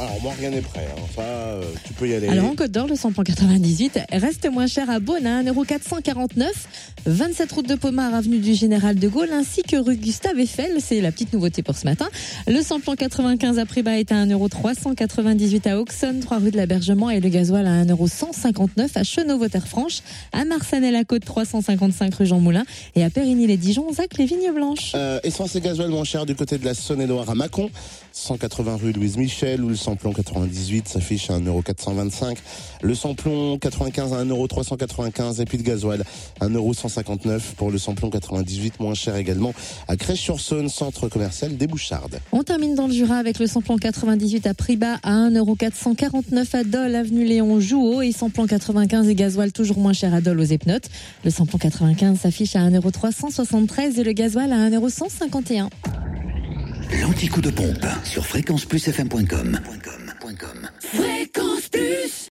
Alors moi rien n'est prêt, hein. ça euh, tu peux y aller. Alors en Côte d'Or, le samplon 98 reste moins cher à Beaune à 1,449€. 27 route de Pomard, avenue du Général de Gaulle, ainsi que rue Gustave Eiffel. C'est la petite nouveauté pour ce matin. Le samplon 95 à Prébas est à 1,398€ à Auxonne, 3 rue de l'Abergement et le gasoil à 1,159€ à Chenauve-Terre-Franche, à Marsanne-la-Côte 355 rue Jean Moulin et à Périgny-les-Dijon, Zac les Vignes Blanches. Euh, essence et gasoil moins cher du côté de la Saône-et-Loire à Mâcon, 180 rue Louise Michel, où le samplon 98 s'affiche à 1,425€. Le samplon 95 à 1,395€ et puis de gasoil 1,159€ pour le samplon 98, moins cher également à Crèche-sur-Saône, centre commercial des Bouchardes. On termine dans le Jura avec le samplon 98 à Pribas à 1,449€ à Dole, avenue Léon Jouot et samplon 95 et gasoil toujours moins cher à Dole aux Epnotes. Le samplon 95 s'affiche à 1,373€ et le gasoil à 1,151€. L'anti-coup de pompe sur fréquenceplusfm.com.